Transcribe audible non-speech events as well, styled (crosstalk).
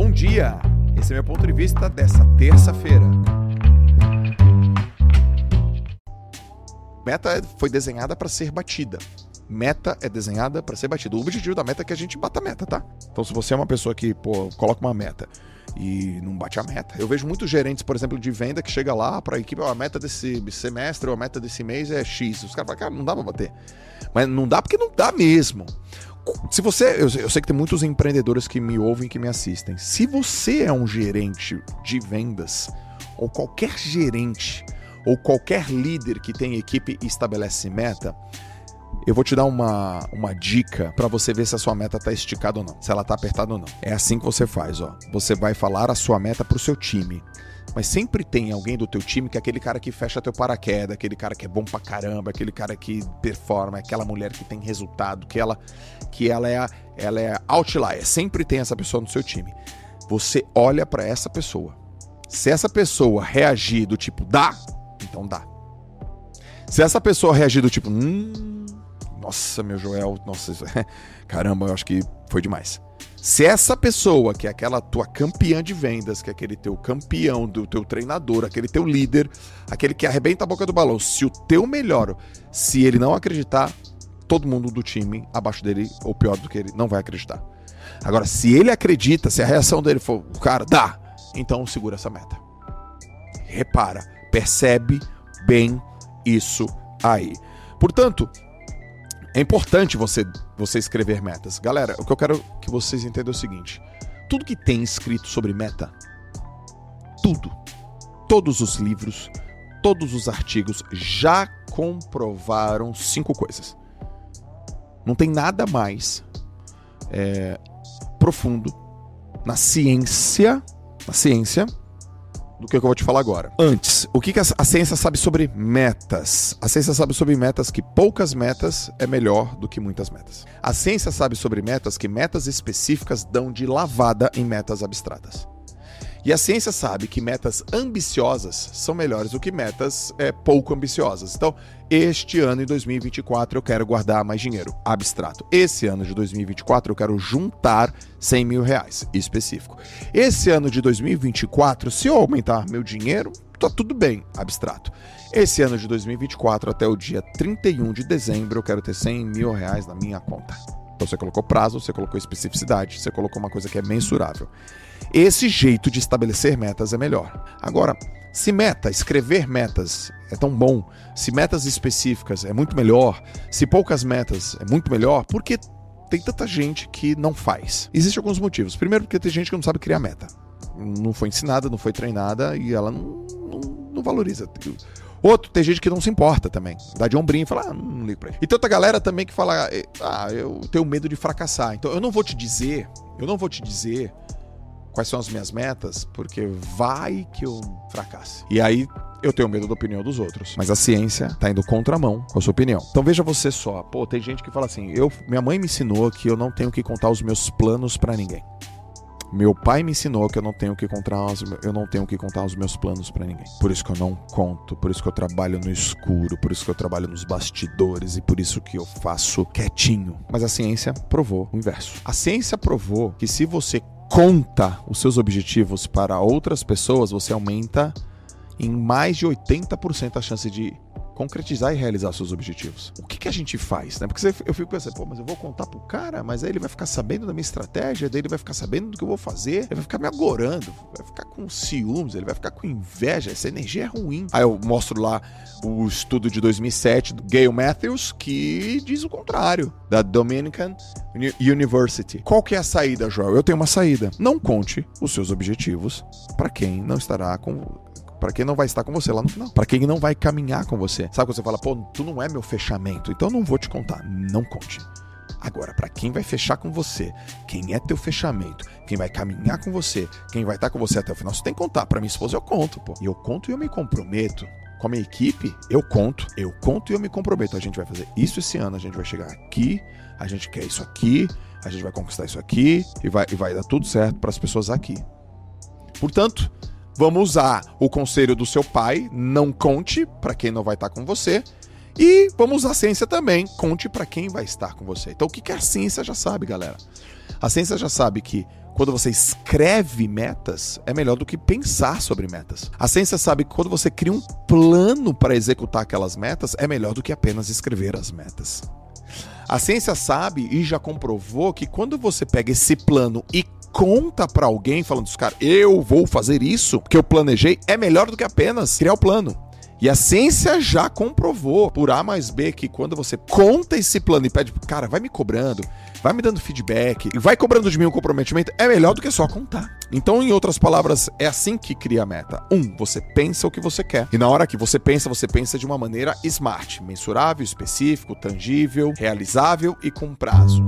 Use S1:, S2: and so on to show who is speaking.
S1: Bom dia! Esse é meu ponto de vista dessa terça-feira. Meta foi desenhada para ser batida. Meta é desenhada para ser batida. O objetivo da meta é que a gente bata a meta, tá? Então, se você é uma pessoa que, pô, coloca uma meta e não bate a meta. Eu vejo muitos gerentes, por exemplo, de venda que chega lá para a equipe, ó, a meta desse semestre ou a meta desse mês é X. Os caras falam, cara, não dá para bater. Mas não dá porque não dá mesmo. Se você, eu, eu sei que tem muitos empreendedores que me ouvem e que me assistem. Se você é um gerente de vendas ou qualquer gerente ou qualquer líder que tem equipe e estabelece meta, eu vou te dar uma, uma dica para você ver se a sua meta tá esticada ou não, se ela tá apertada ou não. É assim que você faz, ó. Você vai falar a sua meta pro seu time. Mas sempre tem alguém do teu time que é aquele cara que fecha teu paraquedas, aquele cara que é bom pra caramba, aquele cara que performa, aquela mulher que tem resultado, que ela que ela é ela é outlier. Sempre tem essa pessoa no seu time. Você olha para essa pessoa. Se essa pessoa reagir do tipo dá, então dá. Se essa pessoa reagir do tipo, hum, nossa, meu Joel, nossa, (laughs) caramba, eu acho que foi demais. Se essa pessoa, que é aquela tua campeã de vendas, que é aquele teu campeão, do teu treinador, aquele teu líder, aquele que arrebenta a boca do balão, se o teu melhor, se ele não acreditar, todo mundo do time abaixo dele, ou pior do que ele, não vai acreditar. Agora, se ele acredita, se a reação dele for, o cara, dá, então segura essa meta. Repara, percebe bem isso aí. Portanto, é importante você, você escrever metas. Galera, o que eu quero que vocês entendam é o seguinte: tudo que tem escrito sobre meta, tudo, todos os livros, todos os artigos já comprovaram cinco coisas. Não tem nada mais é, profundo na ciência, na ciência, do que eu vou te falar agora. Antes, o que, a ciência sabe sobre metas? A ciência sabe sobre metas que poucas metas é melhor do que muitas metas. A ciência sabe sobre metas que metas específicas dão de lavada em metas abstratas. E a ciência sabe que metas ambiciosas são melhores do que metas é, pouco ambiciosas. Então, este ano, em 2024, eu quero guardar mais dinheiro. Abstrato. Esse ano de 2024, eu quero juntar 100 mil reais. Específico. Esse ano de 2024, se eu aumentar meu dinheiro, tá tudo bem. Abstrato. Esse ano de 2024, até o dia 31 de dezembro, eu quero ter 100 mil reais na minha conta. Então você colocou prazo, você colocou especificidade, você colocou uma coisa que é mensurável. Esse jeito de estabelecer metas é melhor. Agora, se meta, escrever metas é tão bom, se metas específicas é muito melhor, se poucas metas é muito melhor, por que tem tanta gente que não faz? Existem alguns motivos. Primeiro, porque tem gente que não sabe criar meta. Não foi ensinada, não foi treinada e ela não, não, não valoriza. Outro, tem gente que não se importa também. Dá de ombrinho e fala, ah, não ligo pra ele. E tem outra galera também que fala, ah, eu tenho medo de fracassar. Então eu não vou te dizer, eu não vou te dizer quais são as minhas metas, porque vai que eu fracasse. E aí eu tenho medo da opinião dos outros. Mas a ciência tá indo contramão com a sua opinião. Então veja você só, pô, tem gente que fala assim, eu, minha mãe me ensinou que eu não tenho que contar os meus planos para ninguém. Meu pai me ensinou que eu não tenho que contar os, eu não tenho que contar os meus planos para ninguém. Por isso que eu não conto, por isso que eu trabalho no escuro, por isso que eu trabalho nos bastidores e por isso que eu faço quietinho. Mas a ciência provou o inverso. A ciência provou que se você conta os seus objetivos para outras pessoas, você aumenta em mais de 80% a chance de concretizar e realizar seus objetivos. O que, que a gente faz, né? Porque eu fico pensando, pô, mas eu vou contar pro cara, mas aí ele vai ficar sabendo da minha estratégia, daí ele vai ficar sabendo do que eu vou fazer, ele vai ficar me agorando, vai ficar com ciúmes, ele vai ficar com inveja, essa energia é ruim. Aí eu mostro lá o estudo de 2007 do Gail Matthews, que diz o contrário, da Dominican University. Qual que é a saída, Joel? Eu tenho uma saída. Não conte os seus objetivos para quem não estará com para quem não vai estar com você lá no final. Para quem não vai caminhar com você. Sabe quando você fala, pô, tu não é meu fechamento, então não vou te contar. Não conte. Agora, para quem vai fechar com você, quem é teu fechamento, quem vai caminhar com você, quem vai estar com você até o final, você tem que contar. Para minha esposa eu conto, pô. E eu conto e eu me comprometo. Com a minha equipe, eu conto, eu conto e eu me comprometo. A gente vai fazer isso esse ano, a gente vai chegar aqui, a gente quer isso aqui, a gente vai conquistar isso aqui e vai, e vai dar tudo certo para as pessoas aqui. Portanto, Vamos usar o conselho do seu pai, não conte para quem não vai estar com você. E vamos usar a ciência também, conte para quem vai estar com você. Então, o que, que a ciência já sabe, galera? A ciência já sabe que quando você escreve metas, é melhor do que pensar sobre metas. A ciência sabe que quando você cria um plano para executar aquelas metas, é melhor do que apenas escrever as metas. A ciência sabe e já comprovou que quando você pega esse plano e conta para alguém falando, cara, eu vou fazer isso que eu planejei, é melhor do que apenas criar o plano. E a ciência já comprovou por A mais B que quando você conta esse plano e pede, cara, vai me cobrando, vai me dando feedback e vai cobrando de mim um comprometimento, é melhor do que só contar. Então, em outras palavras, é assim que cria a meta. Um, você pensa o que você quer. E na hora que você pensa, você pensa de uma maneira smart, mensurável, específico, tangível, realizável e com prazo.